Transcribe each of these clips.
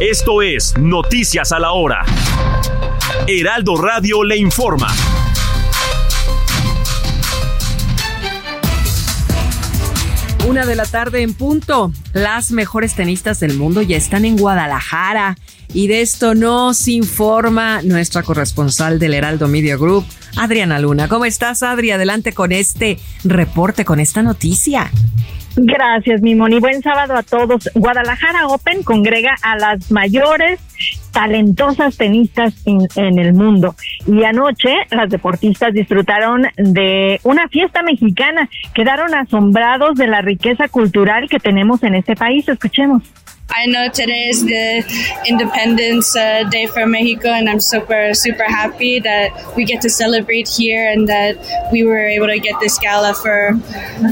Esto es Noticias a la Hora. Heraldo Radio le informa. Una de la tarde en punto. Las mejores tenistas del mundo ya están en Guadalajara. Y de esto nos informa nuestra corresponsal del Heraldo Media Group, Adriana Luna. ¿Cómo estás, Adri? Adelante con este reporte, con esta noticia. Gracias, mi Moni. Buen sábado a todos. Guadalajara Open congrega a las mayores talentosas tenistas en, en, el mundo. Y anoche las deportistas disfrutaron de una fiesta mexicana. Quedaron asombrados de la riqueza cultural que tenemos en este país. Escuchemos. I know today is the Independence uh, Day for Mexico, and I'm super, super happy that we get to celebrate here and that we were able to get this gala for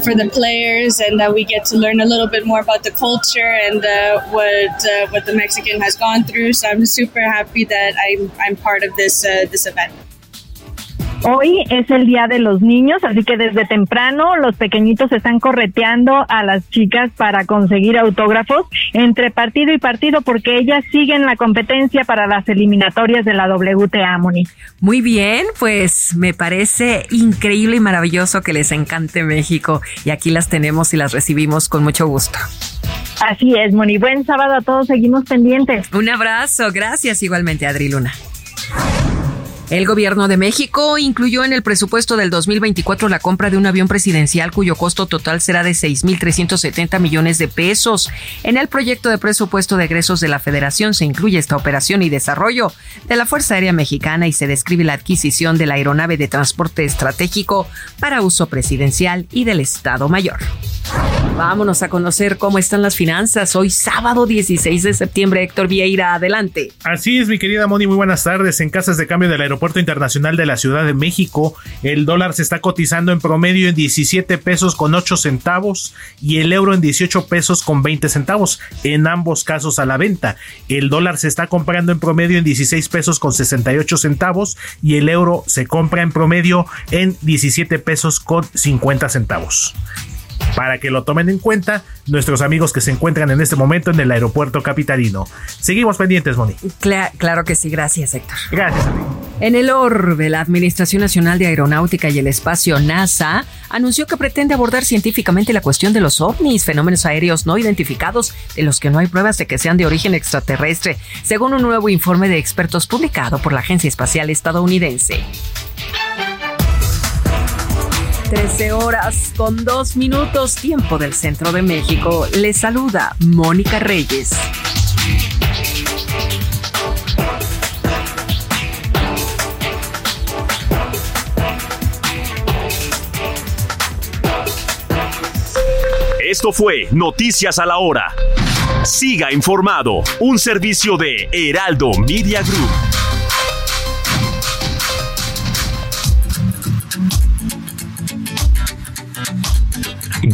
for the players, and that we get to learn a little bit more about the culture and uh, what uh, what the Mexican has gone through. So I'm super happy that I'm I'm part of this uh, this event. Hoy es el Día de los Niños, así que desde temprano los pequeñitos están correteando a las chicas para conseguir autógrafos entre partido y partido porque ellas siguen la competencia para las eliminatorias de la WTA, Moni. Muy bien, pues me parece increíble y maravilloso que les encante México y aquí las tenemos y las recibimos con mucho gusto. Así es, Moni. Buen sábado a todos, seguimos pendientes. Un abrazo, gracias igualmente, Adri Luna. El gobierno de México incluyó en el presupuesto del 2024 la compra de un avión presidencial cuyo costo total será de 6.370 millones de pesos. En el proyecto de presupuesto de egresos de la Federación se incluye esta operación y desarrollo de la Fuerza Aérea Mexicana y se describe la adquisición de la aeronave de transporte estratégico para uso presidencial y del Estado Mayor. Vámonos a conocer cómo están las finanzas. Hoy sábado 16 de septiembre, Héctor Vieira, adelante. Así es, mi querida Moni, muy buenas tardes. En casas de cambio del Aeropuerto Internacional de la Ciudad de México, el dólar se está cotizando en promedio en 17 pesos con 8 centavos y el euro en 18 pesos con 20 centavos, en ambos casos a la venta. El dólar se está comprando en promedio en 16 pesos con 68 centavos y el euro se compra en promedio en 17 pesos con 50 centavos para que lo tomen en cuenta nuestros amigos que se encuentran en este momento en el aeropuerto capitalino. Seguimos pendientes, Moni. claro que sí, gracias, Héctor. Gracias, amigo. En el orbe, la Administración Nacional de Aeronáutica y el Espacio NASA anunció que pretende abordar científicamente la cuestión de los ovnis, fenómenos aéreos no identificados de los que no hay pruebas de que sean de origen extraterrestre, según un nuevo informe de expertos publicado por la Agencia Espacial Estadounidense. 13 horas con 2 minutos tiempo del centro de México. Les saluda Mónica Reyes. Esto fue Noticias a la Hora. Siga informado, un servicio de Heraldo Media Group.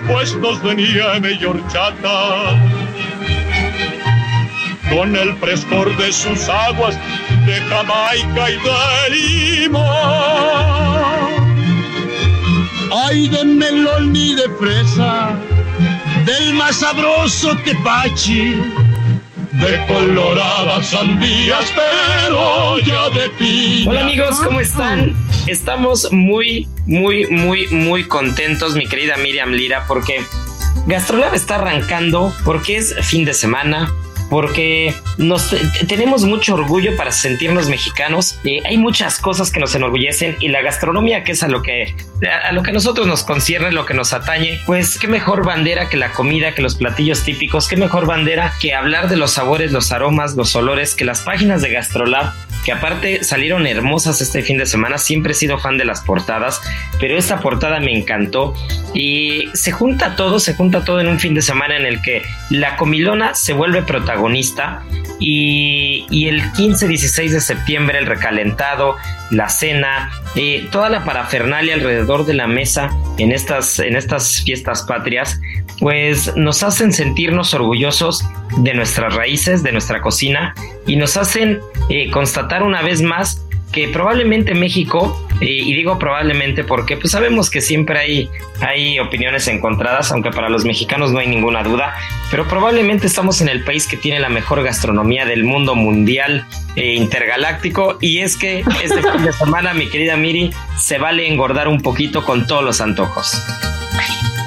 puestos tenía mi horchata. Con el frescor de sus aguas de Jamaica y de Lima. Ay, de melón y de fresa, del más sabroso tepachi de coloradas sandías, pero ya de. Hola amigos, ¿cómo están? Estamos muy, muy, muy, muy contentos, mi querida Miriam Lira, porque Gastrolab está arrancando, porque es fin de semana, porque nos tenemos mucho orgullo para sentirnos mexicanos. Eh, hay muchas cosas que nos enorgullecen y la gastronomía, que es a lo que a lo que a nosotros nos concierne, lo que nos atañe, pues qué mejor bandera que la comida, que los platillos típicos, qué mejor bandera que hablar de los sabores, los aromas, los olores, que las páginas de Gastrolab que aparte salieron hermosas este fin de semana. Siempre he sido fan de las portadas, pero esta portada me encantó y se junta todo, se junta todo en un fin de semana en el que la comilona se vuelve protagonista y, el 15-16 de septiembre el recalentado, la cena, eh, toda la parafernalia alrededor de la mesa en estas, en estas fiestas patrias, pues nos hacen sentirnos orgullosos de nuestras raíces, de nuestra cocina y nos hacen eh, constatar una vez más que probablemente México, y digo probablemente porque pues sabemos que siempre hay, hay opiniones encontradas, aunque para los mexicanos no hay ninguna duda, pero probablemente estamos en el país que tiene la mejor gastronomía del mundo mundial e intergaláctico y es que este fin de semana, mi querida Miri, se vale engordar un poquito con todos los antojos.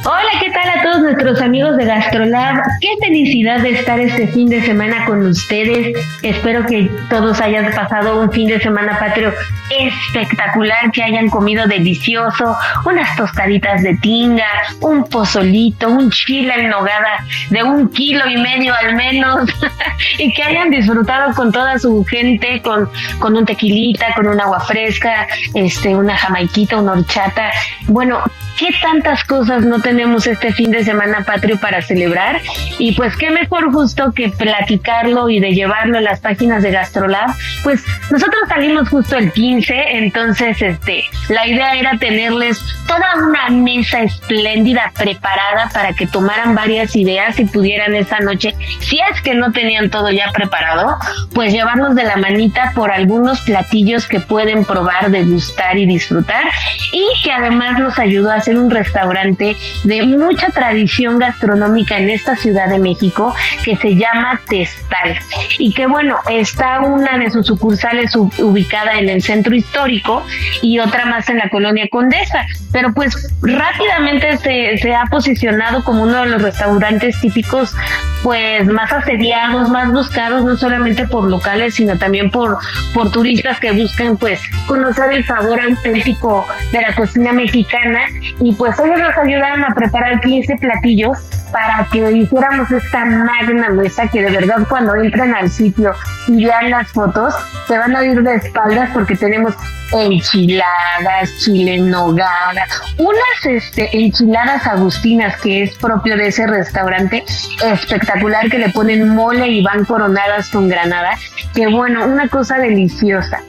Hola, ¿qué tal a todos nuestros amigos de GastroLab? Qué felicidad de estar este fin de semana con ustedes. Espero que todos hayan pasado un fin de semana patrio espectacular, que hayan comido delicioso, unas tostaditas de tinga, un pozolito, un chile en nogada de un kilo y medio al menos, y que hayan disfrutado con toda su gente, con, con un tequilita, con un agua fresca, este, una jamaiquita, una horchata. Bueno, ¿qué tantas cosas no tenemos este fin de semana patrio para celebrar? Y pues qué mejor justo que platicarlo y de llevarlo a las páginas de Gastrolab. Pues nosotros salimos justo el 15, entonces este, la idea era tenerles toda una mesa espléndida preparada para que tomaran varias ideas y pudieran esa noche, si es que no tenían todo ya preparado, pues llevarnos de la manita por algunos platillos que pueden probar, degustar y disfrutar y que además nos ayudó a hacer un restaurante de mucha tradición gastronómica en esta Ciudad de México que se llama Testal y que bueno, está una de sus sucursales ubicada en el centro histórico y otra más en la colonia Condesa, pero pues rápidamente se, se ha posicionado como uno de los restaurantes típicos pues más asediados, más buscados no solamente por locales, sino también por, por turistas que buscan pues conocer el sabor auténtico de la cocina mexicana. Y pues ellos nos ayudaron a preparar 15 platillos para que hiciéramos esta magna mesa que de verdad cuando entran al sitio y vean las fotos se van a ir de espaldas porque tenemos enchiladas, chile nogada, unas este, enchiladas agustinas que es propio de ese restaurante espectacular que le ponen mole y van coronadas con granada, que bueno, una cosa deliciosa.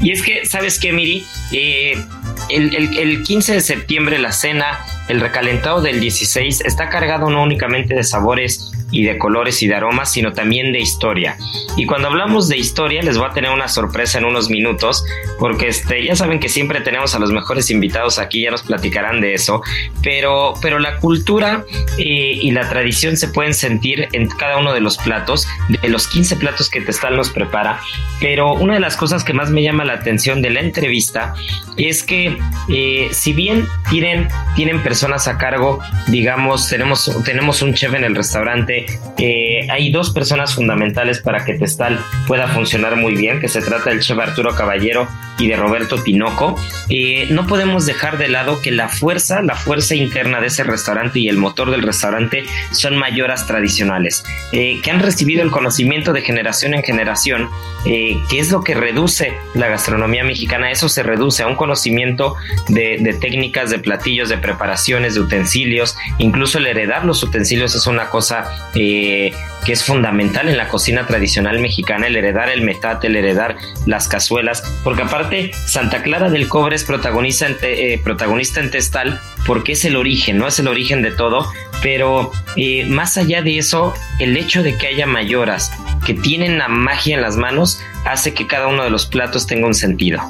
Y es que, ¿sabes qué, Miri? Eh, el, el, el 15 de septiembre la cena el recalentado del 16 está cargado no únicamente de sabores y de colores y de aromas, sino también de historia. Y cuando hablamos de historia, les voy a tener una sorpresa en unos minutos, porque este, ya saben que siempre tenemos a los mejores invitados aquí, ya nos platicarán de eso, pero, pero la cultura eh, y la tradición se pueden sentir en cada uno de los platos, de los 15 platos que Testal nos prepara, pero una de las cosas que más me llama la atención de la entrevista es que eh, si bien tienen, tienen personas a cargo, digamos, tenemos, tenemos un chef en el restaurante, eh, hay dos personas fundamentales para que Testal pueda funcionar muy bien, que se trata del chef Arturo Caballero y de Roberto Tinoco. Eh, no podemos dejar de lado que la fuerza, la fuerza interna de ese restaurante y el motor del restaurante son mayoras tradicionales, eh, que han recibido el conocimiento de generación en generación, que es lo que reduce la gastronomía mexicana, eso se reduce a un conocimiento de, de técnicas, de platillos, de preparación de utensilios, incluso el heredar los utensilios es una cosa eh, que es fundamental en la cocina tradicional mexicana, el heredar el metate, el heredar las cazuelas, porque aparte Santa Clara del Cobre es protagonista en, eh, protagonista en Testal porque es el origen, no es el origen de todo, pero eh, más allá de eso, el hecho de que haya mayoras que tienen la magia en las manos hace que cada uno de los platos tenga un sentido.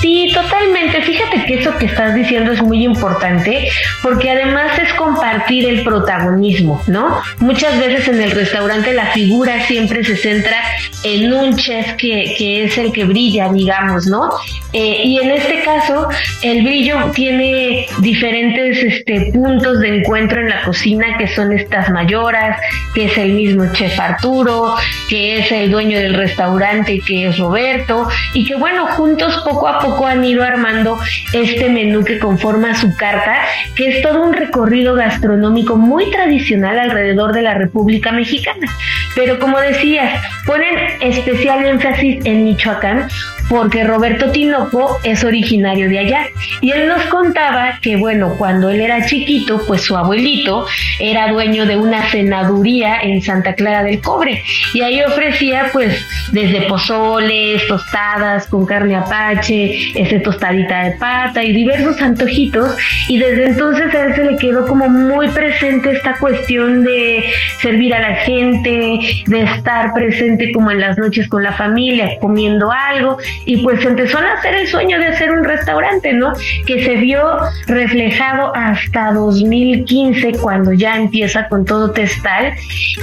Sí, totalmente. Fíjate que eso que estás diciendo es muy importante porque además es compartir el protagonismo, ¿no? Muchas veces en el restaurante la figura siempre se centra en un chef que, que es el que brilla, digamos, ¿no? Eh, y en este caso, el brillo tiene diferentes este, puntos de encuentro en la cocina, que son estas mayoras, que es el mismo chef Arturo, que es el dueño del restaurante, que es Roberto, y que bueno, juntos poco a poco han ido armando este menú que conforma su carta, que es todo un recorrido gastronómico muy tradicional alrededor de la República Mexicana. Pero como decías, ponen especial énfasis en Michoacán porque Roberto Tinoco es originario de allá. Y él nos contaba que bueno, cuando él era chiquito, pues su abuelito era dueño de una cenaduría en Santa Clara del Cobre. Y ahí ofrecía pues desde pozoles, tostadas con carne apache, ese tostadita de pata y diversos antojitos. Y desde entonces a él se le quedó como muy presente esta cuestión de servir a la gente, de estar presente como en las noches con la familia, comiendo algo y pues empezó a hacer el sueño de hacer un restaurante, ¿no? Que se vio reflejado hasta 2015 cuando ya empieza con todo Testal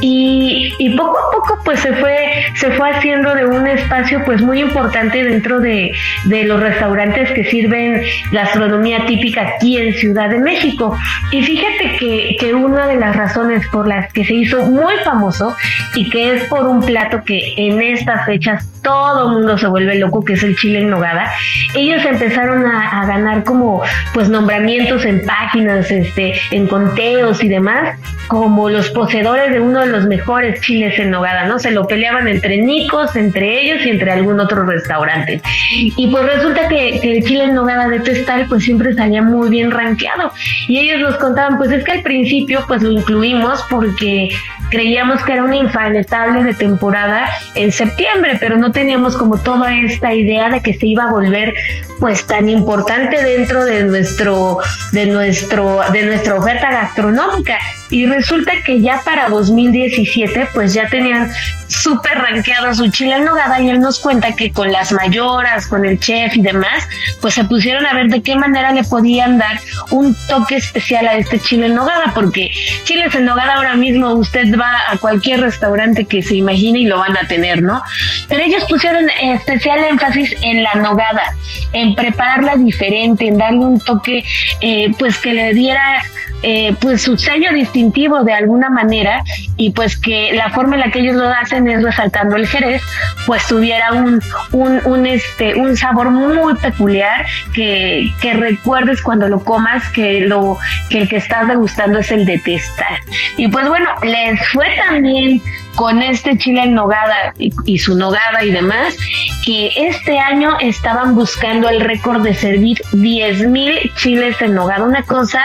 y, y poco a poco pues se fue, se fue haciendo de un espacio pues muy importante dentro de, de los restaurantes que sirven gastronomía típica aquí en Ciudad de México. Y fíjate que, que una de las razones por las que se hizo muy famoso y que es por un plato que en estas fechas todo el mundo se vuelve loco, que es el chile en nogada, ellos empezaron a, ganar como pues nombramientos en páginas, este, en conteos y demás, como los poseedores de uno de los mejores chiles en nogada, ¿no? Se lo peleaban entre nicos, entre ellos y entre algún otro restaurante. Y pues resulta que, el chile en nogada de Testal pues siempre salía muy bien rankeado. Y ellos nos contaban, pues es que al principio pues lo incluimos porque creíamos que era una infaltable de temporada en septiembre, pero no teníamos como toda esta idea de que se iba a volver pues tan importante dentro de nuestro de nuestro de nuestra oferta gastronómica y resulta que ya para 2017 pues ya tenían súper rankeado su chile en nogada y él nos cuenta que con las mayoras, con el chef y demás, pues se pusieron a ver de qué manera le podían dar un toque especial a este chile en nogada, porque chiles en nogada ahora mismo usted va a cualquier restaurante que se imagine y lo van a tener, ¿no? Pero ellos pusieron especial énfasis en la nogada, en prepararla diferente, en darle un toque eh, pues que le diera eh, pues su sello de alguna manera y pues que la forma en la que ellos lo hacen es resaltando el jerez, pues tuviera un, un, este, un sabor muy peculiar que, que, recuerdes cuando lo comas que lo que el que estás degustando es el de testar. Y pues bueno, les fue también con este chile en nogada y, su nogada y demás, que este año estaban buscando el récord de servir 10 mil chiles en nogada, una cosa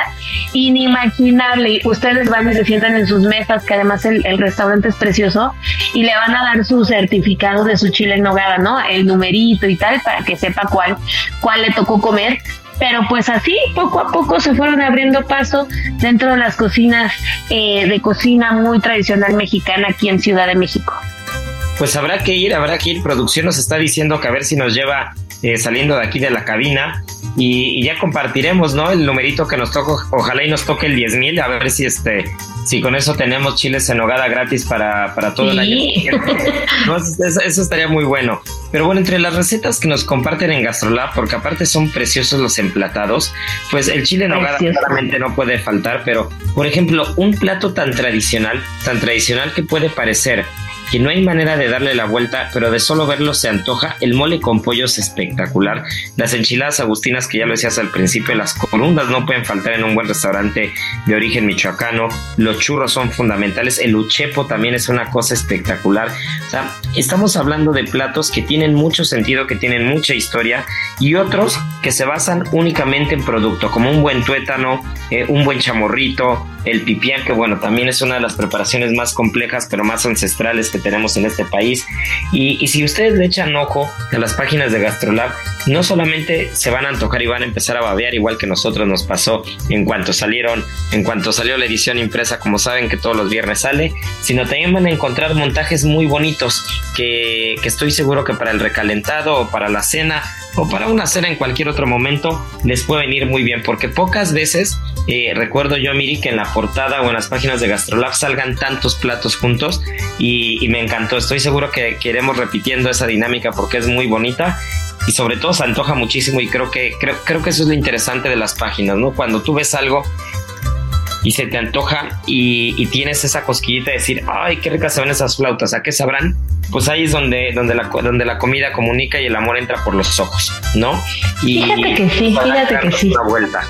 inimaginable. Ustedes van y se sientan en sus mesas, que además el, el, restaurante es precioso, y le van a dar su certificado de su chile en nogada, ¿no? El numerito y tal, para que sepa cuál, cuál le tocó comer pero pues así poco a poco se fueron abriendo paso dentro de las cocinas eh, de cocina muy tradicional mexicana aquí en Ciudad de México. Pues habrá que ir, habrá que ir. Producción nos está diciendo que a ver si nos lleva eh, saliendo de aquí de la cabina y, ya compartiremos, ¿no? El numerito que nos toca, ojalá y nos toque el 10 mil, a ver si este, si con eso tenemos chiles en hogada gratis para, para todo el año. eso, estaría muy bueno. Pero bueno, entre las recetas que nos comparten en Gastrolab, porque aparte son preciosos los emplatados, pues el chile en hogada claramente no puede faltar, pero por ejemplo, un plato tan tradicional, tan tradicional que puede parecer que no hay manera de darle la vuelta, pero de solo verlo se antoja. El mole con pollo es espectacular. Las enchiladas agustinas, que ya lo decías al principio, las corundas no pueden faltar en un buen restaurante de origen michoacano. Los churros son fundamentales. El uchepo también es una cosa espectacular. O sea, estamos hablando de platos que tienen mucho sentido, que tienen mucha historia y otros que se basan únicamente en producto, como un buen tuétano, eh, un buen chamorrito, el pipián, que bueno, también es una de las preparaciones más complejas, pero más ancestrales que tenemos en este país. Y, si ustedes le echan ojo a las páginas de Gastrolab, no solamente se van a antojar y van a empezar a babear, igual que nosotros nos pasó en cuanto salieron, en cuanto salió la edición impresa, como saben que todos los viernes sale, sino también van a encontrar montajes muy bonitos que, que estoy seguro que para el recalentado o para la cena o para una cena en cualquier otro momento, les puede venir muy bien, porque pocas veces eh, recuerdo yo, Miri, que en la portada o en las páginas de Gastrolab salgan tantos platos juntos y, me encantó. Estoy seguro que, que iremos repitiendo esa dinámica porque es muy bonita y sobre todo se antoja muchísimo y creo que creo, creo que eso es lo interesante de las páginas, ¿no? Cuando tú ves algo y se te antoja y, tienes esa cosquillita de decir, ay, qué ricas se ven esas flautas, ¿a qué sabrán? Pues ahí es donde, donde, la, donde la comida comunica y el amor entra por los ojos, ¿no? Y, fíjate que sí, fíjate que sí. Una vuelta.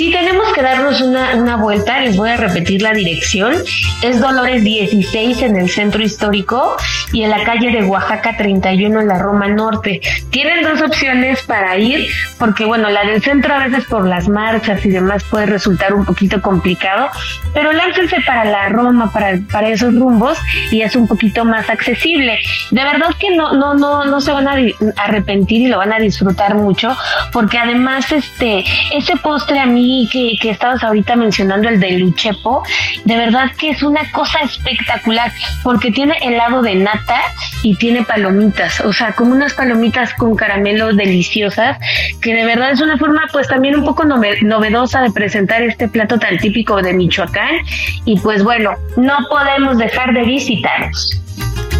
Sí, tenemos que darnos una, una, vuelta, les voy a repetir la dirección. Es Dolores 16 en el centro histórico y en la calle de Oaxaca 31 en la Roma Norte. Tienen dos opciones para ir, porque bueno, la del centro a veces por las marchas y demás puede resultar un poquito complicado, pero láncense para la Roma, para, para esos rumbos y es un poquito más accesible. De verdad que no, no, no, no se van a arrepentir y lo van a disfrutar mucho, porque además este, ese postre a mí que, que estabas ahorita mencionando, el de Luchepo, de verdad que es una cosa espectacular, porque tiene helado de nata y tiene palomitas, o sea, como unas palomitas con caramelo deliciosas, que de verdad es una forma pues también un poco novedosa de presentar este plato tan típico de Michoacán. Y pues bueno, no podemos dejar de visitarnos.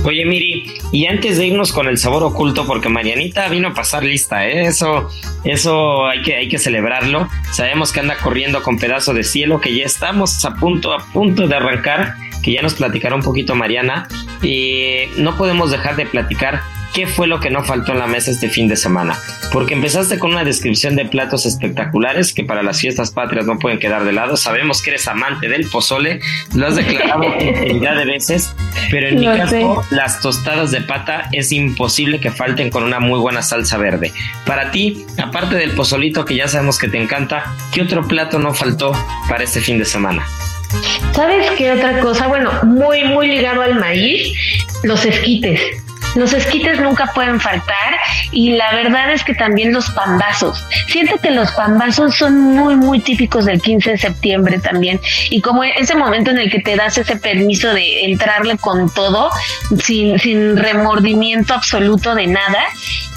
Oye, Miri, y antes de irnos con el sabor oculto, porque Marianita vino a pasar lista, ¿eh? eso, eso hay que, hay que celebrarlo. Sabemos que anda corriendo con pedazo de cielo, que ya estamos a punto, a punto de arrancar, que ya nos platicará un poquito Mariana. Y no podemos dejar de platicar qué fue lo que no faltó en la mesa este fin de semana. Porque empezaste con una descripción de platos espectaculares que para las fiestas patrias no pueden quedar de lado. Sabemos que eres amante del pozole, lo has declarado infinidad de veces, pero en mi caso, las tostadas de pata es imposible que falten con una muy buena salsa verde. Para ti, aparte del pozolito que ya sabemos que te encanta, ¿qué otro plato no faltó para este fin de semana? ¿Sabes qué otra cosa? Bueno, muy, muy ligado al maíz, los esquites. Los esquites nunca pueden faltar y la verdad es que también los pambazos. Siento que los pambazos son muy, muy típicos del 15 de septiembre también. Y como ese momento en el que te das ese permiso de entrarle con todo, sin, sin remordimiento absoluto de nada,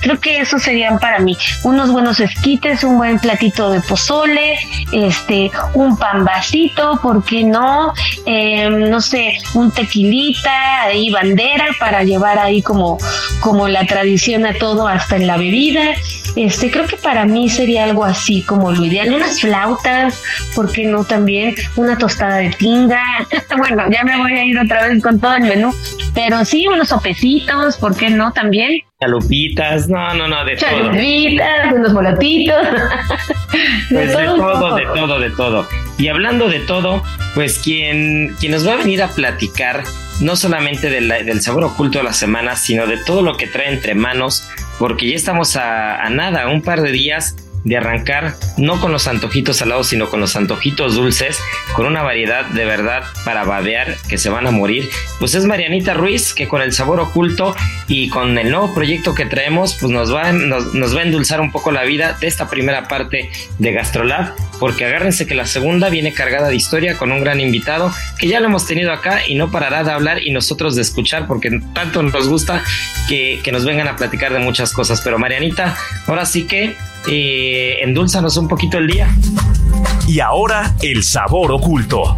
creo que esos serían para mí unos buenos esquites, un buen platito de pozole, este, un pambacito, ¿por qué no? Em, no sé, un tequilita, ahí bandera para llevar ahí como como, la tradición a todo, hasta en la bebida. Este, creo que para mí sería algo así como lo ideal. Unas flautas, ¿por qué no también? Una tostada de tinga. bueno, ya me voy a ir otra vez con todo el menú. Pero sí, unos sopecitos, ¿por qué no también? Chalupitas, no, no, no, de Chalupitas, todo. unos molotitos. pues de todo, de todo, de todo. Y hablando de todo, pues quien, nos va a venir a platicar no solamente del sabor oculto de la semana, sino de todo lo que trae entre manos, porque ya estamos a, a nada, un par de días de arrancar no con los antojitos salados, sino con los antojitos dulces, con una variedad de verdad para babear que se van a morir. Pues es Marianita Ruiz que con el sabor oculto y con el nuevo proyecto que traemos, pues nos va, nos, nos va a endulzar un poco la vida de esta primera parte de Gastrolab, porque agárrense que la segunda viene cargada de historia con un gran invitado que ya lo hemos tenido acá y no parará de hablar y nosotros de escuchar porque tanto nos gusta que, que nos vengan a platicar de muchas cosas. Pero Marianita, ahora sí que eh, endulzanos un poquito el día. Y ahora el sabor oculto.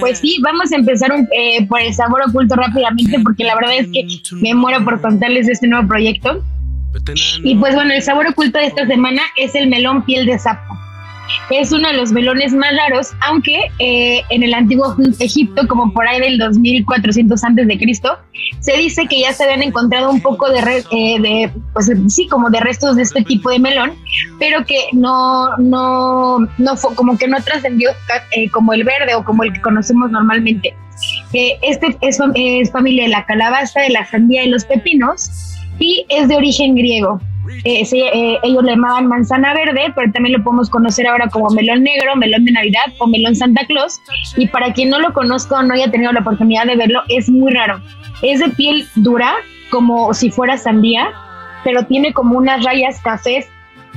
Pues sí, vamos a empezar eh, por el sabor oculto rápidamente porque la verdad es que me muero por contarles de este nuevo proyecto. Y pues bueno, el sabor oculto de esta semana es el melón piel de sapo. Es uno de los melones más raros, aunque eh, en el antiguo Egipto, como por ahí del 2400 antes de Cristo, se dice que ya se habían encontrado un poco de, eh, pues sí, como de restos de este tipo de melón, pero que no, no, no fue, como que no trascendió eh, como el verde o como el que conocemos normalmente. este es, es familia de la calabaza, de la sandía y los pepinos y es de origen griego. Eh, eh, ellos le llamaban manzana verde, pero también lo podemos conocer ahora como melón negro, melón de Navidad o melón Santa Claus. Y para quien no lo conozca o no haya tenido la oportunidad de verlo, es muy raro. Es de piel dura, como si fuera sandía, pero tiene como unas rayas cafés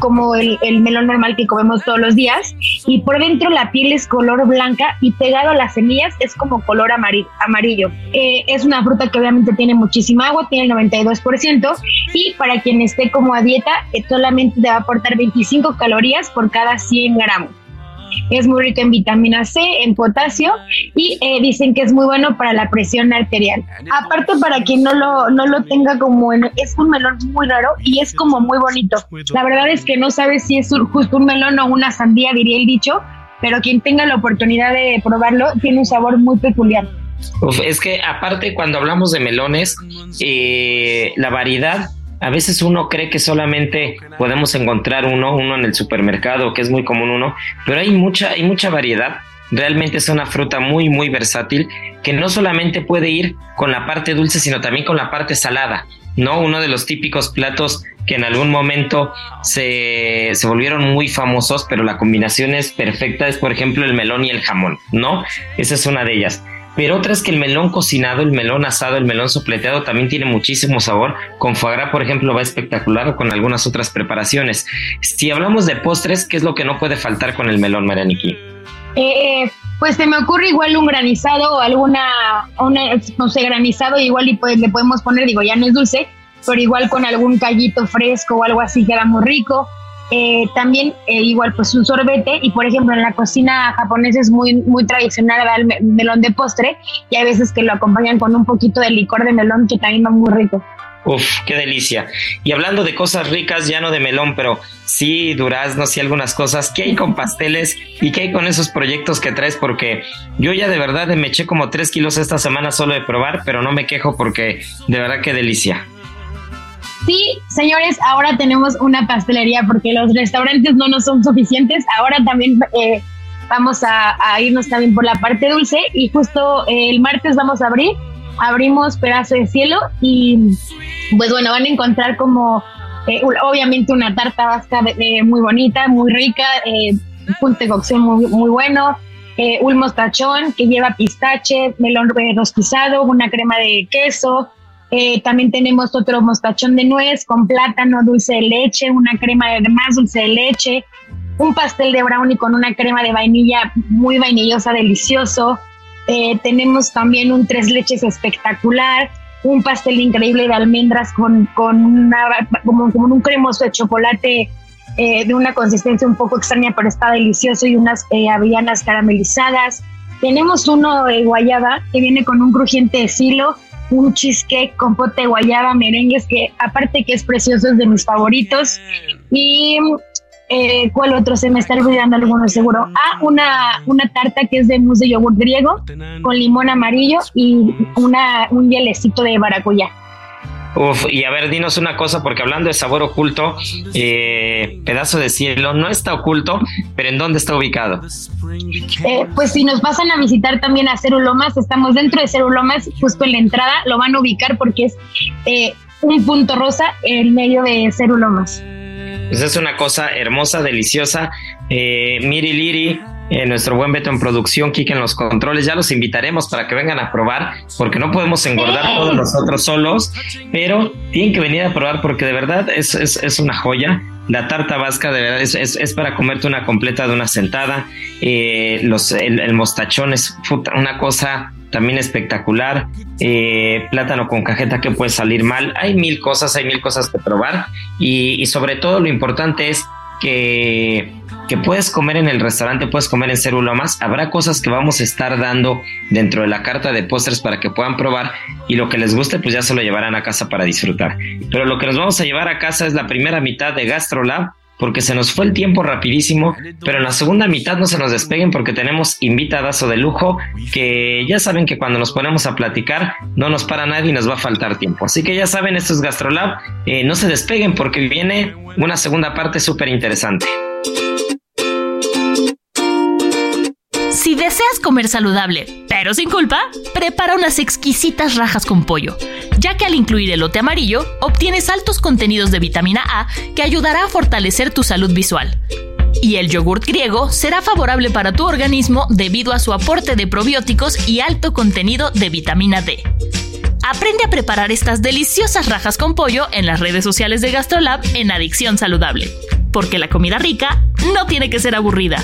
como el, melón normal que comemos todos los días y por dentro la piel es color blanca y pegado a las semillas es como color amarillo. Eh, es una fruta que obviamente tiene muchísima agua, tiene el 92% y para quien esté como a dieta eh, solamente te va a aportar 25 calorías por cada 100 gramos es muy rico en vitamina C, en potasio y eh, dicen que es muy bueno para la presión arterial. Aparte, para quien no lo, no lo tenga como en, es un melón muy raro y es como muy bonito. La verdad es que no sabes si es justo un melón o una sandía, diría el dicho, pero quien tenga la oportunidad de probarlo tiene un sabor muy peculiar. es que aparte cuando hablamos de melones, eh, la variedad a veces uno cree que solamente podemos encontrar uno, uno en el supermercado, que es muy común uno, pero hay mucha, hay mucha variedad. Realmente es una fruta muy, muy versátil que no solamente puede ir con la parte dulce, sino también con la parte salada. ¿no? Uno de los típicos platos que en algún momento se, se, volvieron muy famosos, pero la combinación es perfecta, es por ejemplo el melón y el jamón, ¿no? Esa es una de ellas pero otra es que el melón cocinado, el melón asado, el melón sopleteado también tiene muchísimo sabor. Con foie gras, por ejemplo, va espectacular o con algunas otras preparaciones. Si hablamos de postres, ¿qué es lo que no puede faltar con el melón, Marianiki? Eh, pues se me ocurre igual un granizado o alguna, no sé, granizado igual y le podemos poner, digo, ya no es dulce, pero igual con algún callito fresco o algo así queda muy rico. Eh, también eh, igual pues un sorbete y por ejemplo en la cocina japonesa es muy muy tradicional el melón de postre y hay veces que lo acompañan con un poquito de licor de melón que también va muy rico. Uf, qué delicia. Y hablando de cosas ricas, ya no de melón, pero sí duraznos sí algunas cosas. ¿Qué hay con pasteles y qué hay con esos proyectos que traes? Porque yo ya de verdad me eché como tres kilos esta semana solo de probar, pero no me quejo porque de verdad qué delicia. Sí, señores, ahora tenemos una pastelería porque los restaurantes no nos son suficientes. Ahora también eh, vamos a, irnos también por la parte dulce y justo eh, el martes vamos a abrir. Abrimos Pedazo de Cielo y pues bueno, van a encontrar como eh, obviamente una tarta vasca muy bonita, muy rica, un cocción muy, muy bueno, un mostachón que lleva pistache, melón rostizado, una crema de queso, eh, también tenemos otro mostachón de nuez con plátano, dulce de leche, una crema de más dulce de leche, un pastel de brownie con una crema de vainilla muy vainillosa, delicioso. Eh, tenemos también un tres leches espectacular, un pastel increíble de almendras con, con una, como, un cremoso de chocolate eh, de una consistencia un poco extraña, pero está delicioso y unas avellanas caramelizadas. Tenemos uno de guayaba que viene con un crujiente de silo un cheesecake con pote guayaba, merengues, que aparte que es precioso, es de mis favoritos. Y eh, ¿cuál otro? Se me está olvidando alguno seguro. Ah, una, una tarta que es de mousse de yogur griego con limón amarillo y una, un hielecito de baracuyá. Uf, y a ver, dinos una cosa, porque hablando de sabor oculto, eh, pedazo de cielo no está oculto, pero ¿en dónde está ubicado? Eh, pues si nos pasan a visitar también a Cerulomas, estamos dentro de Cerulomas, justo en la entrada, lo van a ubicar porque es eh, un punto rosa en medio de Cerulomas. Pues es una cosa hermosa, deliciosa. Miri Liri, eh, nuestro buen Beto en producción, Kike en los controles. Ya los invitaremos para que vengan a probar, porque no podemos engordar todos nosotros solos, pero tienen que venir a probar porque de verdad es, es, una joya. La tarta vasca de verdad es, es, para comerte una completa de una sentada. Eh, los, el, mostachón es una cosa también espectacular. Eh, plátano con cajeta que puede salir mal. Hay mil cosas, hay mil cosas que probar. Y, y sobre todo lo importante es que, que, puedes comer en el restaurante, puedes comer en Cerulomas. Habrá cosas que vamos a estar dando dentro de la carta de postres para que puedan probar y lo que les guste pues ya se lo llevarán a casa para disfrutar. Pero lo que nos vamos a llevar a casa es la primera mitad de GastroLab porque se nos fue el tiempo rapidísimo, pero en la segunda mitad no se nos despeguen porque tenemos invitadazo de lujo que ya saben que cuando nos ponemos a platicar no nos para nadie y nos va a faltar tiempo. Así que ya saben, esto es GastroLab, eh, no se despeguen porque viene una segunda parte súper interesante. Si deseas comer saludable, pero sin culpa, prepara unas exquisitas rajas con pollo, ya que al incluir elote amarillo, obtienes altos contenidos de vitamina A que ayudará a fortalecer tu salud visual. Y el yogurt griego será favorable para tu organismo debido a su aporte de probióticos y alto contenido de vitamina D. Aprende a preparar estas deliciosas rajas con pollo en las redes sociales de GastroLab en Adicción Saludable, porque la comida rica no tiene que ser aburrida.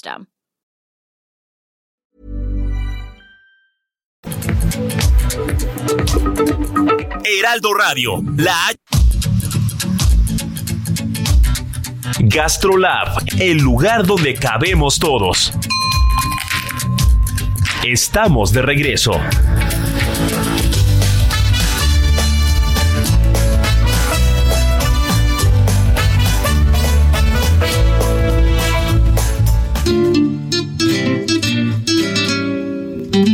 Heraldo Radio, la GastroLab, el lugar donde cabemos todos. Estamos de regreso.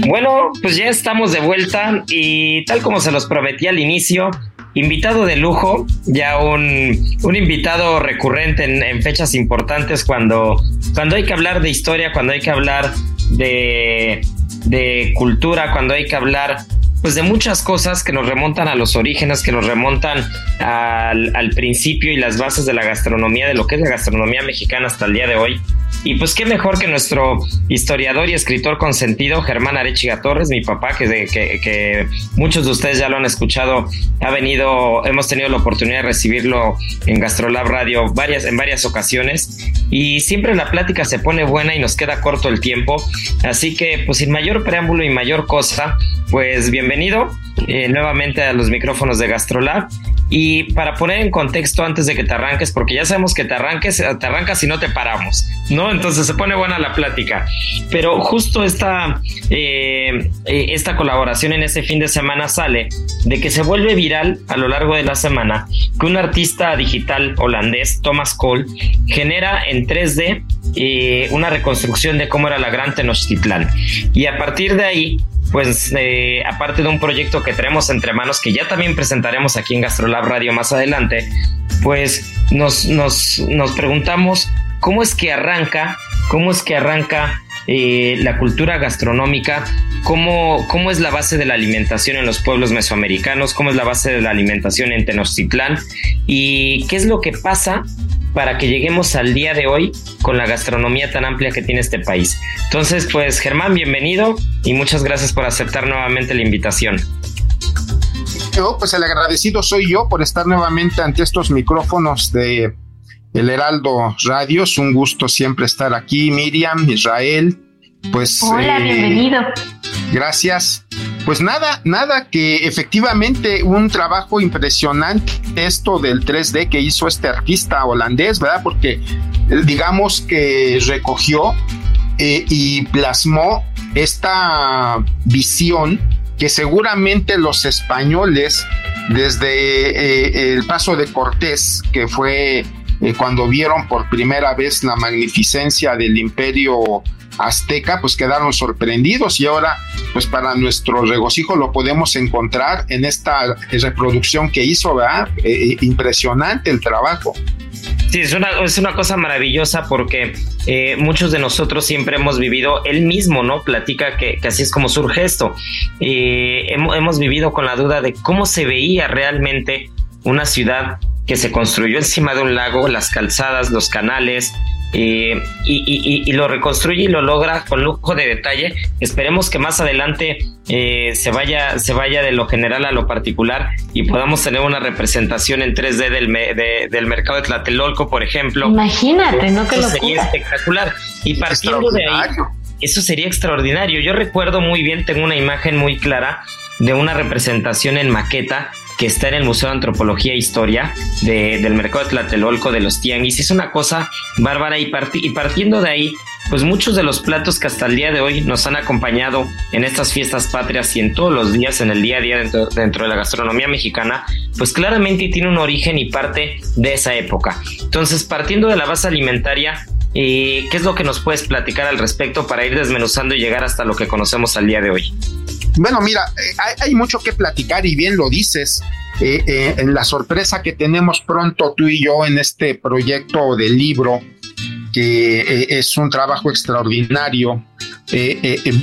Bueno, pues ya estamos de vuelta y tal como se los prometí al inicio, invitado de lujo, ya un, un invitado recurrente en, en, fechas importantes cuando, cuando hay que hablar de historia, cuando hay que hablar de, de cultura, cuando hay que hablar pues de muchas cosas que nos remontan a los orígenes, que nos remontan al, al, principio y las bases de la gastronomía, de lo que es la gastronomía mexicana hasta el día de hoy. Y pues qué mejor que nuestro historiador y escritor consentido, Germán Arechiga Torres, mi papá, que, muchos de ustedes ya lo han escuchado, ha venido, hemos tenido la oportunidad de recibirlo en Gastrolab Radio varias, en varias ocasiones y siempre la plática se pone buena y nos queda corto el tiempo. Así que pues sin mayor preámbulo y mayor cosa, pues bienvenido eh, nuevamente a los micrófonos de Gastrolab. Y para poner en contexto antes de que te arranques, porque ya sabemos que te arranques, te arrancas y no te paramos, ¿no? Entonces se pone buena la plática. Pero justo esta, eh, esta colaboración en ese fin de semana sale de que se vuelve viral a lo largo de la semana que un artista digital holandés, Thomas Cole, genera en 3D eh, una reconstrucción de cómo era la Gran Tenochtitlán. Y a partir de ahí pues eh, aparte de un proyecto que tenemos entre manos que ya también presentaremos aquí en Gastrolab Radio más adelante, pues nos, nos, nos preguntamos cómo es que arranca, cómo es que arranca eh, la cultura gastronómica, cómo, cómo es la base de la alimentación en los pueblos mesoamericanos, cómo es la base de la alimentación en Tenochtitlán y qué es lo que pasa para que lleguemos al día de hoy con la gastronomía tan amplia que tiene este país. Entonces, pues Germán, bienvenido y muchas gracias por aceptar nuevamente la invitación. Yo, pues el agradecido soy yo por estar nuevamente ante estos micrófonos de El Heraldo Radio. Es un gusto siempre estar aquí, Miriam, Israel. Pues, Hola, eh, bienvenido. Gracias. Pues nada, nada, que efectivamente un trabajo impresionante esto del 3D que hizo este artista holandés, ¿verdad? Porque digamos que recogió eh, y plasmó esta visión que seguramente los españoles desde eh, el paso de Cortés, que fue eh, cuando vieron por primera vez la magnificencia del imperio azteca, pues quedaron sorprendidos y ahora, pues para nuestro regocijo lo podemos encontrar en esta reproducción que hizo, ¿verdad? Eh, eh, impresionante el trabajo. Sí, es una, es una cosa maravillosa porque eh, muchos de nosotros siempre hemos vivido, él mismo, ¿no? Platica que, así es como surge esto. hemos, hemos vivido con la duda de cómo se veía realmente una ciudad que se construyó encima de un lago, las calzadas, los canales, eh, y, lo reconstruye y lo logra con lujo de detalle. Esperemos que más adelante eh, se, vaya, se vaya de lo general a lo particular y podamos tener una representación en 3D del, del mercado de Tlatelolco, por ejemplo. Imagínate, ¿no? Que eso sería espectacular. Y partiendo de ahí, eso sería extraordinario. Yo recuerdo muy bien, tengo una imagen muy clara de una representación en maqueta que está en el Museo de Antropología e Historia del Mercado de Tlatelolco de los Tianguis. Es una cosa bárbara y, y partiendo de ahí, pues muchos de los platos que hasta el día de hoy nos han acompañado en estas fiestas patrias y en todos los días, en el día a día dentro, dentro de la gastronomía mexicana, pues claramente tiene un origen y parte de esa época. Entonces, partiendo de la base alimentaria, eh, ¿qué es lo que nos puedes platicar al respecto para ir desmenuzando y llegar hasta lo que conocemos al día de hoy? Bueno, mira, eh, hay, mucho que platicar y bien lo dices. Eh, eh, en la sorpresa que tenemos pronto tú y yo en este proyecto del libro, que es un trabajo extraordinario.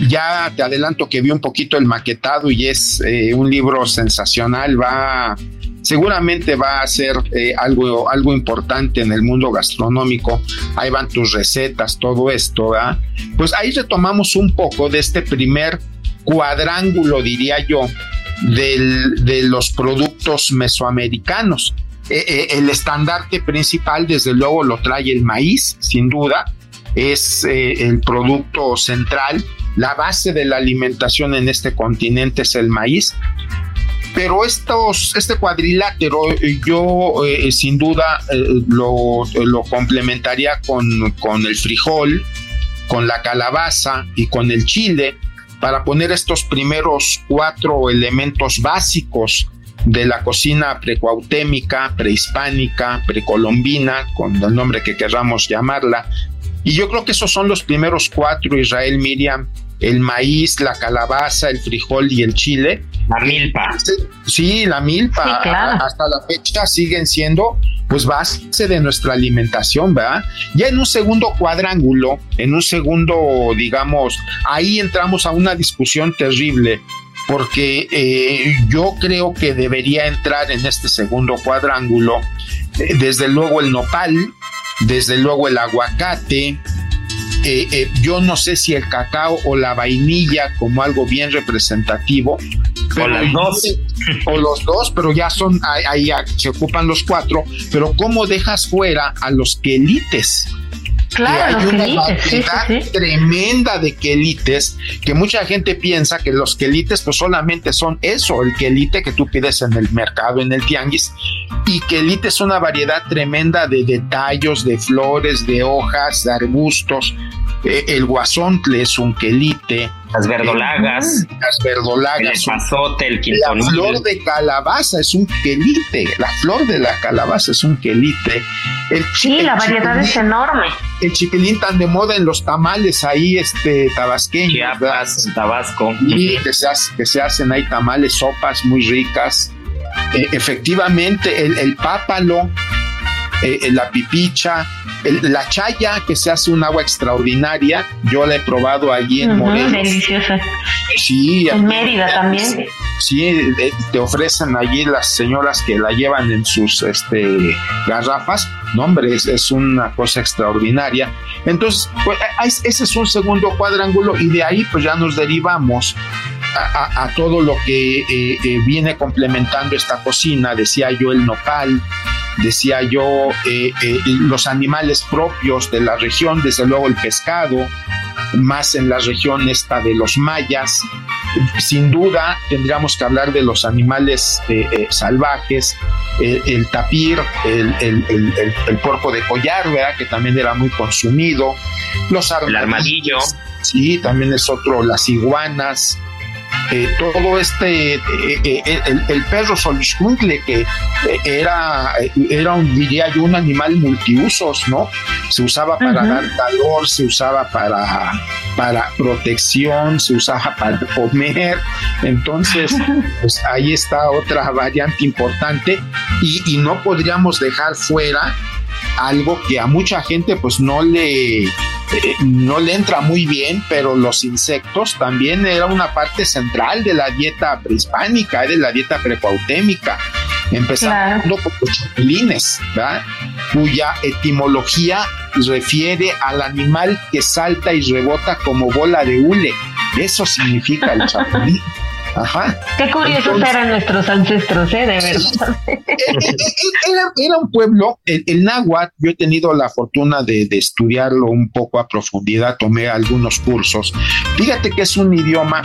ya te adelanto que vi un poquito el maquetado y es un libro sensacional. Va, seguramente va a ser algo, algo importante en el mundo gastronómico. Ahí van tus recetas, todo esto. Pues ahí retomamos un poco de este primer cuadrángulo, diría yo, de los productos mesoamericanos. Eh, eh, el estandarte principal, desde luego, lo trae el maíz, sin duda, es eh, el producto central. La base de la alimentación en este continente es el maíz. Pero estos, este cuadrilátero yo sin duda lo, lo, complementaría con, con el frijol, con la calabaza y con el chile para poner estos primeros cuatro elementos básicos de la cocina precuautémica, prehispánica, precolombina, con el nombre que queramos llamarla. Y yo creo que esos son los primeros cuatro, Israel Miriam, el maíz, la calabaza, el frijol y el chile. La milpa. Sí, la milpa. Hasta la fecha siguen siendo pues base de nuestra alimentación, ¿verdad? Ya en un segundo cuadrángulo, en un segundo, digamos, ahí entramos a una discusión terrible porque eh, yo creo que debería entrar en este segundo cuadrángulo, eh, desde luego el nopal, desde luego el aguacate, eh, yo no sé si el cacao o la vainilla como algo bien representativo, o las dos. O los dos, pero ya son, ahí, se ocupan los cuatro. Pero ¿cómo dejas fuera a los quelites? Claro, hay una variedad tremenda de quelites que mucha gente piensa que los quelites pues solamente son eso, el quelite que tú pides en el mercado, en el tianguis, y quelite es una variedad tremenda de detalles, de flores, de hojas, de arbustos. Eh, el guasontle es un quelite, las verdolagas. las verdolagas. El pasote, el La flor de calabaza es un quelite. La flor de la calabaza es un quelite. El sí, la variedad es enorme. El chipilín tan de moda en los tamales ahí, este, tabasqueños. Chiapas, Tabasco. Y que se, que se hacen ahí tamales, sopas muy ricas. E, efectivamente, el, el pápalo, eh, la pipicha, la chaya, que se hace un agua extraordinaria. Yo la he probado allí en Morelos. Deliciosa. Sí. En Mérida también. Sí, eh, te ofrecen allí las señoras que la llevan en sus este, garrafas. No, hombre, es, una cosa extraordinaria. Entonces, pues, ese es un segundo cuadrángulo y de ahí pues ya nos derivamos a, todo lo que eh, eh, viene complementando esta cocina, decía yo el nopal, decía yo, eh, eh, los animales propios de la región, desde luego el pescado, más en la región esta de los mayas. Sin duda tendríamos que hablar de los animales eh, salvajes, el tapir, el, el, el, porco de collar, ¿verdad? que también era muy consumido, los armadillo. Sí, también es otro, las iguanas, eh, todo este, el, perro soliscuincle que era, era un, diría yo, un animal multiusos, ¿no? Se usaba para dar calor, se usaba para, para protección, se usaba para comer, entonces, pues ahí está otra variante importante y, y no podríamos dejar fuera algo que a mucha gente pues no le eh, no le entra muy bien, pero los insectos también era una parte central de la dieta prehispánica, de la dieta prepautémica, empezando por los chapulines, cuya etimología refiere al animal que salta y rebota como bola de hule. Eso significa el chapulín. Ajá. Qué curiosos eran nuestros ancestros, ¿eh? De verdad. Era, un pueblo, el, náhuatl, yo he tenido la fortuna de, estudiarlo un poco a profundidad, tomé algunos cursos. Fíjate que es un idioma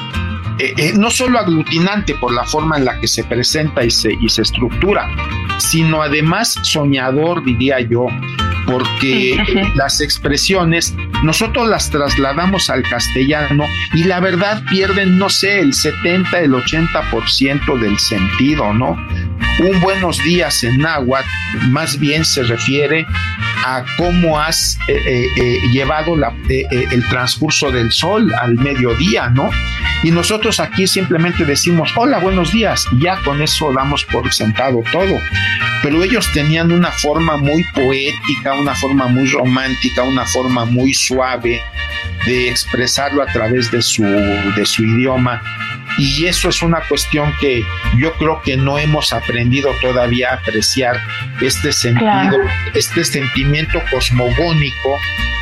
eh, eh, no solo aglutinante por la forma en la que se presenta y se, y se estructura, sino además soñador, diría yo, porque las expresiones nosotros las trasladamos al castellano y la verdad pierden, no sé, el 70, el 80% del sentido, ¿no? Un buenos días en náhuatl más bien se refiere a cómo has eh, eh, eh, llevado el transcurso del sol al mediodía, ¿no? Y nosotros aquí simplemente decimos, hola, buenos días, ya con eso damos por sentado todo. Pero ellos tenían una forma muy poética, una forma muy romántica, una forma muy suave de expresarlo a través de su, de su idioma. Y eso es una cuestión que yo creo que no hemos aprendido todavía a apreciar este sentido, este sentimiento cosmogónico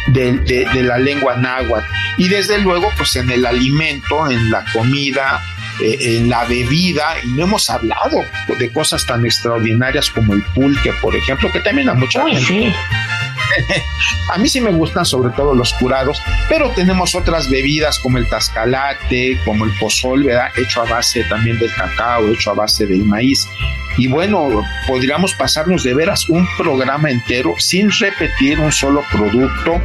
de, la lengua náhuatl. Y desde luego, pues en el alimento, en la comida, eh, en la bebida, y no hemos hablado de cosas tan extraordinarias como el pulque, por ejemplo, que también a mucha gente. a mí sí me gustan sobre todo los curados, pero tenemos otras bebidas como el tascalate, como el pozol, ¿verdad? Hecho a base también del cacao, hecho a base del maíz. Y bueno, podríamos pasarnos de veras un programa entero sin repetir un solo producto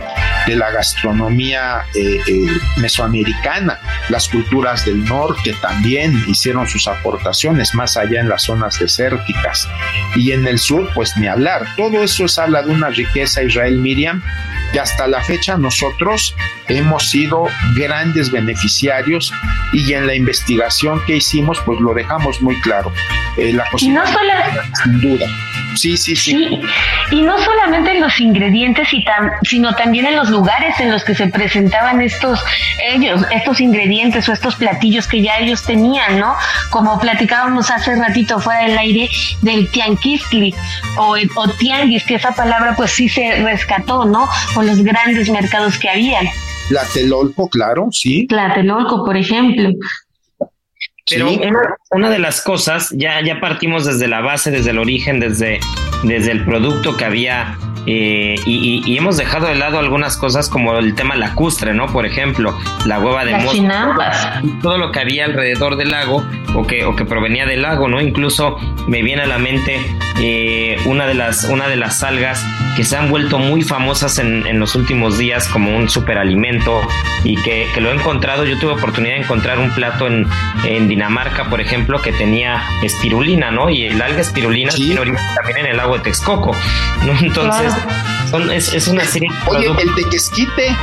de la gastronomía eh, eh, mesoamericana. Las culturas del norte también hicieron sus aportaciones más allá en las zonas desérticas. Y en el sur, pues ni hablar. Todo eso es habla de una riqueza Israel Miriam y hasta la fecha nosotros hemos sido grandes beneficiarios y en la investigación que hicimos pues lo dejamos muy claro. Eh, la posibilidad, sin duda. Sí, sí, sí, Y no solamente en los ingredientes, y sino también en los lugares en los que se presentaban estos ellos, estos ingredientes o estos platillos que ya ellos tenían, ¿no? Como platicábamos hace ratito fuera del aire del tianquistli o, o tianguis, que esa palabra pues sí se rescató, ¿no? Con los grandes mercados que habían. Tlatelolco, claro, sí. Tlatelolco, por ejemplo. Pero una, de las cosas, ya, ya partimos desde la base, desde el origen, desde, desde el producto que había eh, y, hemos dejado de lado algunas cosas como el tema lacustre, ¿no? Por ejemplo, la hueva de y todo lo que había alrededor del lago o que, o que provenía del lago, ¿no? Incluso me viene a la mente eh, una, de las, una de las algas que se han vuelto muy famosas en, en los últimos días como un superalimento y que, que, lo he encontrado, yo tuve oportunidad de encontrar un plato en, en Dinamarca, por ejemplo, que tenía espirulina, ¿no? Y el alga espirulina también en el lago de Texcoco, ¿no? Entonces, es, una serie Oye, el tequesquite.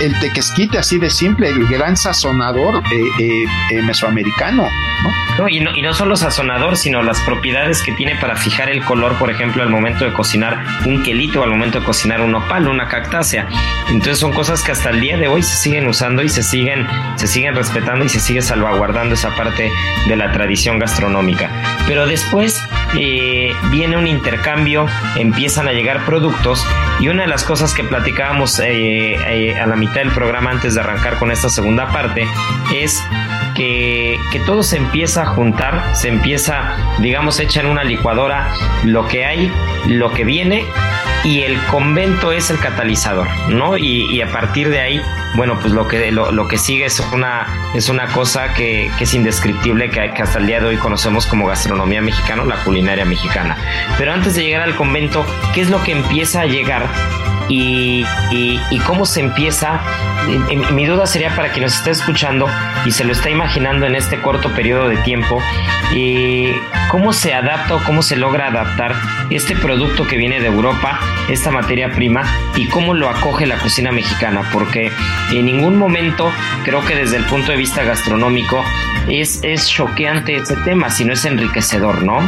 El tequesquite así de simple, el gran sazonador eh, eh, eh, mesoamericano. ¿no? Y ¿no? Y no solo sazonador, sino las propiedades que tiene para fijar el color, por ejemplo, al momento de cocinar un quelito, al momento de cocinar un opal, una cactácea. Entonces son cosas que hasta el día de hoy se siguen usando y se siguen, se siguen respetando y se sigue salvaguardando esa parte de la tradición gastronómica. Pero después viene un intercambio, empiezan a llegar productos y una de las cosas que platicábamos eh, eh, a la mitad del programa antes de arrancar con esta segunda parte es que, que, todo se empieza juntar, se empieza, digamos, echa en una licuadora lo que hay, lo que viene y el convento es el catalizador, ¿no? Y, a partir de ahí, bueno, pues lo que, lo, que sigue es una, es una cosa que, es indescriptible, que, que, hasta el día de hoy conocemos como gastronomía mexicana, la culinaria mexicana. Pero antes de llegar al convento, ¿qué es lo que empieza a llegar y, cómo se empieza. Mi duda sería para quien nos esté escuchando y se lo está imaginando en este corto periodo de tiempo, cómo se adapta o cómo se logra adaptar este producto que viene de Europa, esta materia prima, y cómo lo acoge la cocina mexicana, porque en ningún momento creo que desde el punto de vista gastronómico es, es choqueante ese tema, sino es enriquecedor, ¿no?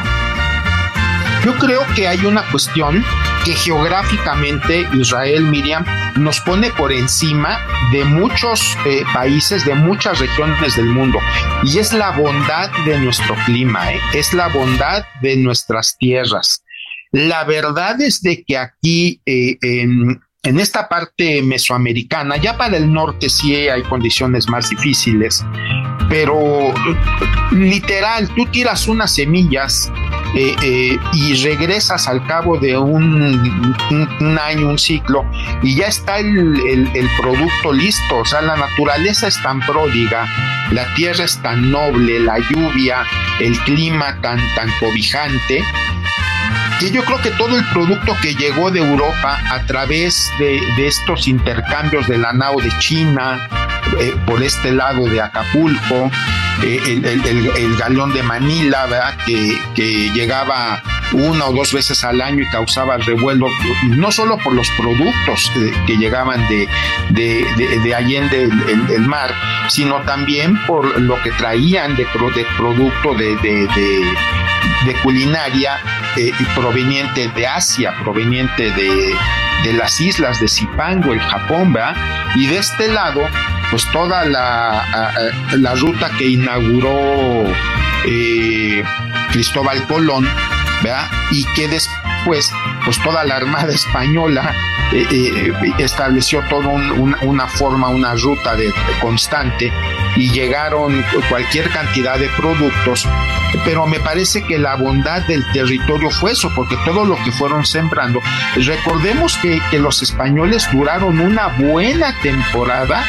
Yo creo que hay una cuestión que geográficamente Israel, Miriam, nos pone por encima de muchos eh, países, de muchas regiones del mundo. Y es la bondad de nuestro clima, ¿eh? es la bondad de nuestras tierras. La verdad es de que aquí eh, en, en esta parte mesoamericana, ya para el norte sí hay condiciones más difíciles, pero literal, tú tiras unas semillas eh, eh, y regresas al cabo de un, año, un ciclo, y ya está el, producto listo. O sea, la naturaleza es tan pródiga, la tierra es tan noble, la lluvia, el clima tan, tan cobijante, que yo creo que todo el producto que llegó de Europa a través de, estos intercambios de la nao de China, eh, por este lado de Acapulco, eh, el, galón de Manila, ¿verdad? Que, que, llegaba una o dos veces al año y causaba revuelo, no solo por los productos que llegaban de, de, de, Allende el, mar, sino también por lo que traían de, de producto de, de culinaria eh, proveniente de Asia, proveniente de, las islas de Zipango, el Japón, ¿verdad? Y de este lado, pues toda la, la ruta que inauguró eh, Cristóbal Colón, ¿verdad? Y que después, pues toda la Armada Española eh, estableció toda una forma, una ruta de, constante y llegaron cualquier cantidad de productos pero me parece que la bondad del territorio fue eso, porque todo lo que fueron sembrando, recordemos que, que los españoles duraron una buena temporada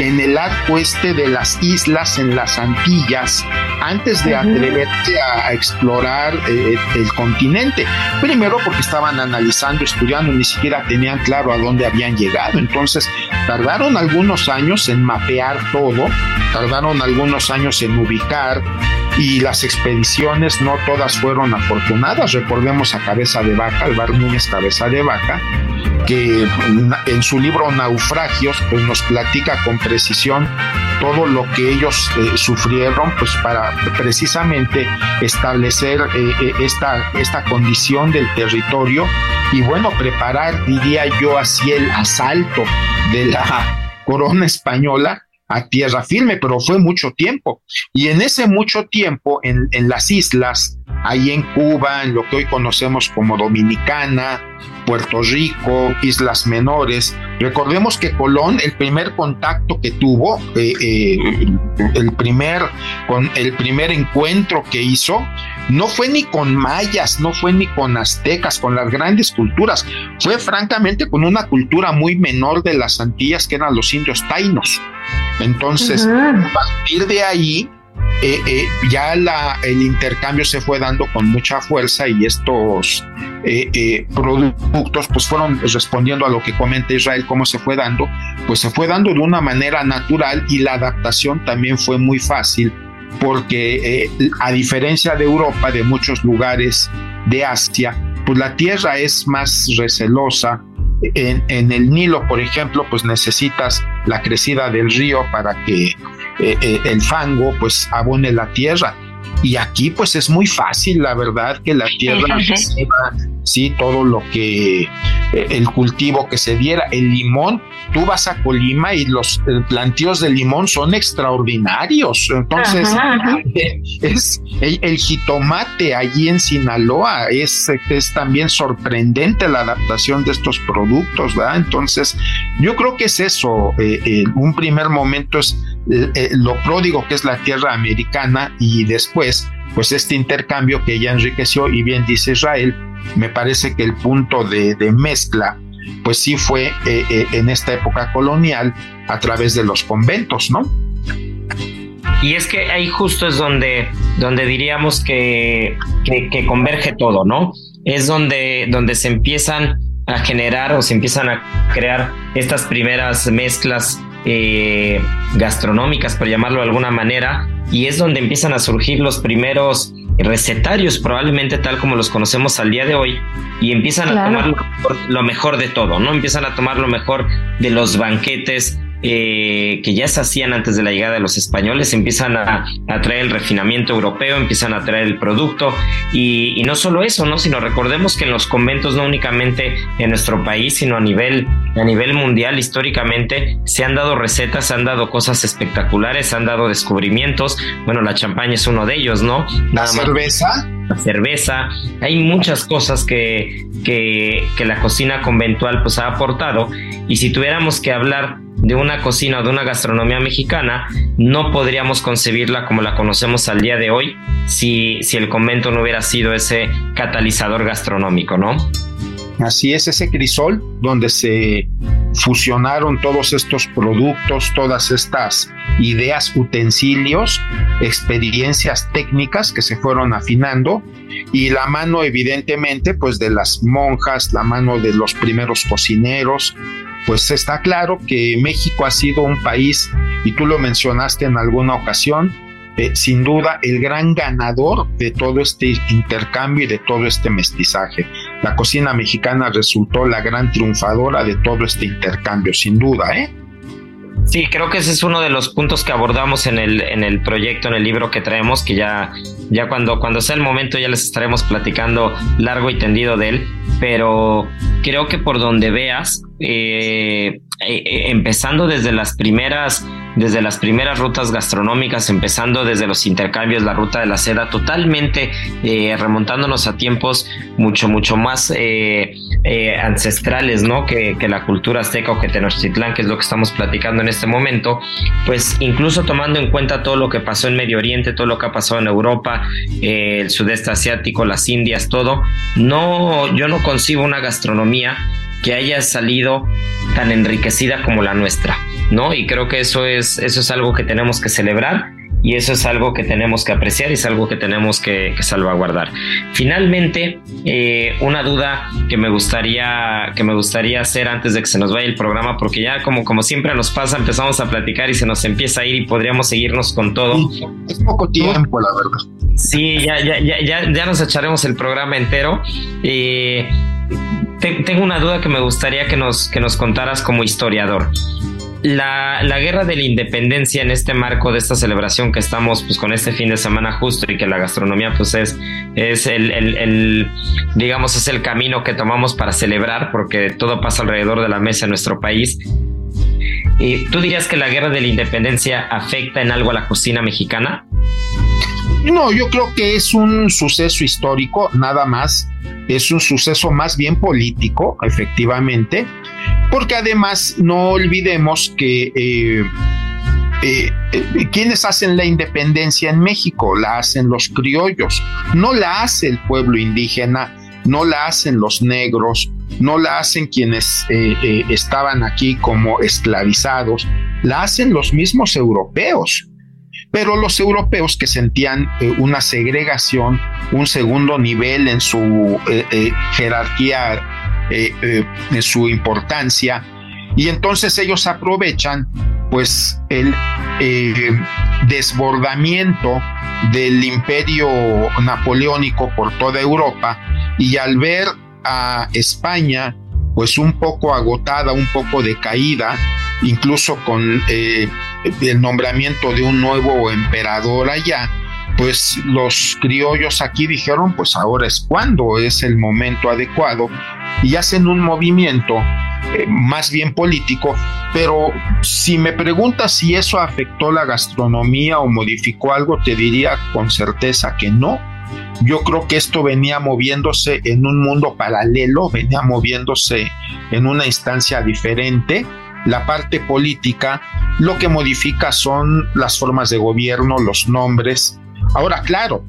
en el arco este de las islas en las Antillas antes de atreverse a, explorar eh, el continente. Primero porque estaban analizando, estudiando, ni siquiera tenían claro a dónde habían llegado. Entonces tardaron algunos años en mapear todo, tardaron algunos años en ubicar y las expediciones no todas fueron afortunadas. Recordemos a Cabeza de Vaca, Alvar Núñez Cabeza de Vaca, que en su libro Naufragios pues nos platica con precisión todo lo que ellos eh, sufrieron pues para precisamente establecer eh, eh, esta, esta condición del territorio y bueno, preparar, diría yo, así el asalto de la corona española a tierra firme, pero fue mucho tiempo. Y en ese mucho tiempo, en, en las islas, ahí en Cuba, en lo que hoy conocemos como Dominicana, Puerto Rico, Islas Menores. Recordemos que Colón, el primer contacto que tuvo, eh, eh, el, primer, con el primer encuentro que hizo, no fue ni con mayas, no fue ni con aztecas, con las grandes culturas, fue francamente con una cultura muy menor de las Antillas que eran los indios tainos. Entonces, a partir de ahí, eh, eh, ya la, el intercambio se fue dando con mucha fuerza y estos eh, productos pues fueron respondiendo a lo que comenta Israel, cómo se fue dando, pues se fue dando de una manera natural y la adaptación también fue muy fácil porque a diferencia de Europa, de muchos lugares de Asia, pues la tierra es más recelosa, en, en, el Nilo, por ejemplo, pues necesitas la crecida del río para que eh, eh, el fango pues abone la tierra. Y aquí pues es muy fácil, la verdad, que la tierra reciba sí todo lo que eh, el cultivo que se diera. El limón, tú vas a Colima y los plantíos de limón son extraordinarios. Entonces, es el, jitomate allí en Sinaloa es, es también sorprendente la adaptación de estos productos, ¿verdad? Entonces, yo creo que es eso. un primer momento es eh, eh, lo pródigo que es la tierra americana y después, pues este intercambio que ya enriqueció y bien dice Israel, me parece que el punto de, mezcla, pues sí fue eh, en esta época colonial a través de los conventos, ¿no? Y es que ahí justo es donde, donde diríamos que, que, converge todo, ¿no? Es donde, donde se empiezan a generar o se empiezan a crear estas primeras mezclas eh, gastronómicas, por llamarlo de alguna manera, y es donde empiezan a surgir los primeros recetarios, probablemente tal como los conocemos al día de hoy, y empiezan a tomar lo mejor, de todo, ¿no? Empiezan a tomar lo mejor de los banquetes, eh, que ya se hacían antes de la llegada de los españoles, empiezan a, traer el refinamiento europeo, empiezan a traer el producto y, no solo eso, ¿no? sino recordemos que en los conventos no únicamente en nuestro país, sino a nivel, a nivel mundial históricamente se han dado recetas, se han dado cosas espectaculares, se han dado descubrimientos, bueno, la champaña es uno de ellos, ¿no? La cerveza. La cerveza, hay muchas cosas que, que, que la cocina conventual pues ha aportado y si tuviéramos que hablar de una cocina o de una gastronomía mexicana, no podríamos concebirla como la conocemos al día de hoy si, si el convento no hubiera sido ese catalizador gastronómico, ¿no? Así es, ese crisol donde se fusionaron todos estos productos, todas estas ideas, utensilios, experiencias técnicas que se fueron afinando y la mano evidentemente pues de las monjas, la mano de los primeros cocineros, pues está claro que México ha sido un país, y tú lo mencionaste en alguna ocasión, eh, sin duda el gran ganador de todo este intercambio y de todo este mestizaje. La cocina mexicana resultó la gran triunfadora de todo este intercambio, sin duda, ¿eh? Sí, creo que ese es uno de los puntos que abordamos en el, en el proyecto, en el libro que traemos, que ya, ya cuando, cuando sea el momento ya les estaremos platicando largo y tendido de él, pero creo que por donde veas, eh, eh, empezando desde las primeras desde las primeras rutas gastronómicas, empezando desde los intercambios, la ruta de la seda, totalmente eh, remontándonos a tiempos mucho, mucho más ancestrales, ¿no? Que, la cultura azteca o que Tenochtitlán, que es lo que estamos platicando en este momento, pues incluso tomando en cuenta todo lo que pasó en Medio Oriente, todo lo que ha pasado en Europa, el sudeste asiático, las Indias, todo, no, yo no concibo una gastronomía que haya salido tan enriquecida como la nuestra, ¿no? Y creo que eso es, eso es algo que tenemos que celebrar y eso es algo que tenemos que apreciar y es algo que tenemos que, salvaguardar. Finalmente, eh, una duda que me gustaría que me gustaría hacer antes de que se nos vaya el programa, porque ya como, como siempre nos pasa, empezamos a platicar y se nos empieza a ir y podríamos seguirnos con todo. Es poco tiempo, la verdad. Sí, ya, ya, ya, ya, ya nos echaremos el programa entero. Eh, tengo una duda que me gustaría que nos, que nos contaras como historiador. La, guerra de la independencia en este marco de esta celebración que estamos pues con este fin de semana justo y que la gastronomía pues es, es el, digamos es el camino que tomamos para celebrar porque todo pasa alrededor de la mesa en nuestro país. ¿Y ¿Tú dirías que la guerra de la independencia afecta en algo a la cocina mexicana? No, yo creo que es un suceso histórico, nada más. Es un suceso más bien político, efectivamente, porque además no olvidemos que eh, eh, eh, quienes hacen la independencia en México la hacen los criollos, no la hace el pueblo indígena, no la hacen los negros, no la hacen quienes estaban aquí como esclavizados, la hacen los mismos europeos pero los europeos que sentían eh, una segregación, un segundo nivel en su eh, eh, jerarquía, en su importancia, y entonces ellos aprovechan pues el desbordamiento del imperio napoleónico por toda Europa y al ver a España pues un poco agotada, un poco decaída, incluso con eh, el nombramiento de un nuevo emperador allá, pues los criollos aquí dijeron, pues ahora es cuando es el momento adecuado y hacen un movimiento eh, más bien político, pero si me preguntas si eso afectó la gastronomía o modificó algo, te diría con certeza que no. Yo creo que esto venía moviéndose en un mundo paralelo, venía moviéndose en una instancia diferente la parte política, lo que modifica son las formas de gobierno, los nombres. Ahora, claro,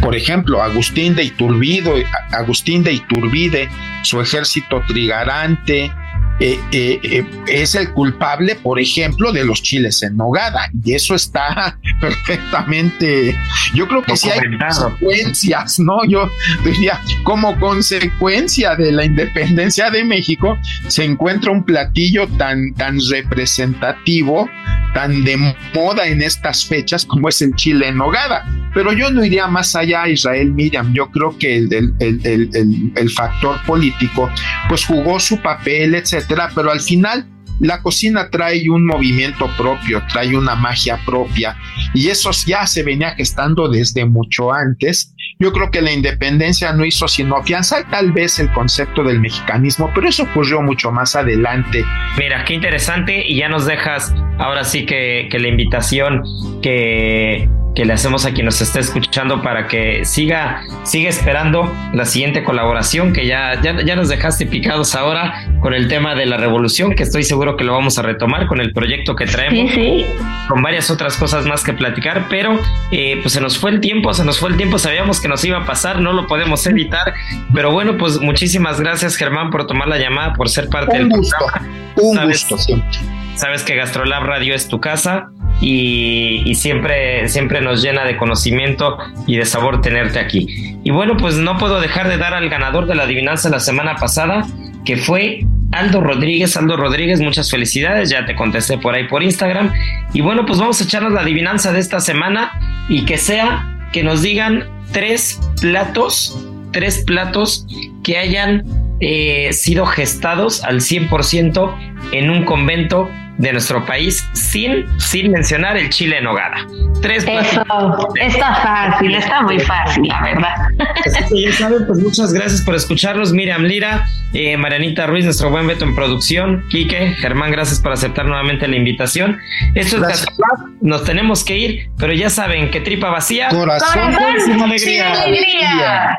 por ejemplo, Agustín de Iturbide, Agustín de Iturbide, su ejército trigarante, eh, eh, eh, es el culpable, por ejemplo, de los chiles en nogada. Y eso está perfectamente, yo creo que sí hay consecuencias, ¿no? Yo diría, como consecuencia de la independencia de México, se encuentra un platillo tan, tan representativo, tan de moda en estas fechas como es el chile en nogada. Pero yo no iría más allá, Israel Miriam. Yo creo que el, el, el, el factor político, pues jugó su papel, etcétera, pero al final la cocina trae un movimiento propio, trae una magia propia y eso ya se venía gestando desde mucho antes. Yo creo que la independencia no hizo sino afianzar tal vez el concepto del mexicanismo, pero eso ocurrió mucho más adelante. Mira, qué interesante y ya nos dejas ahora sí que, que la invitación que que le hacemos a quien nos esté escuchando para que siga, siga esperando la siguiente colaboración que ya, ya, ya nos dejaste picados ahora con el tema de la revolución, que estoy seguro que lo vamos a retomar con el proyecto que traemos, con varias otras cosas más que platicar, pero eh, pues se nos fue el tiempo, se nos fue el tiempo, sabíamos que nos iba a pasar, no lo podemos evitar, pero bueno, pues muchísimas gracias Germán por tomar la llamada, por ser parte del programa. Un gusto siempre. Sabes que Gastrolab Radio es tu casa y, siempre, siempre nos llena de conocimiento y de sabor tenerte aquí. Y bueno, pues no puedo dejar de dar al ganador de la adivinanza la semana pasada, que fue Aldo Rodríguez. Aldo Rodríguez, muchas felicidades, ya te contesté por ahí por Instagram. Y bueno, pues vamos a echarnos la adivinanza de esta semana y que sea que nos digan tres platos, tres platos que hayan eh, sido gestados al 100% en un convento de nuestro país sin, sin mencionar el chile en nogada. Tres Eso está fácil, está muy fácil, la verdad. ya saben, pues muchas gracias por escucharnos. Miriam Lira, eh, Marianita Ruiz, nuestro buen Beto en producción, Quique, Germán, gracias por aceptar nuevamente la invitación. Esto es nos tenemos que ir, pero ya saben que tripa vacía, corazón, sin alegría.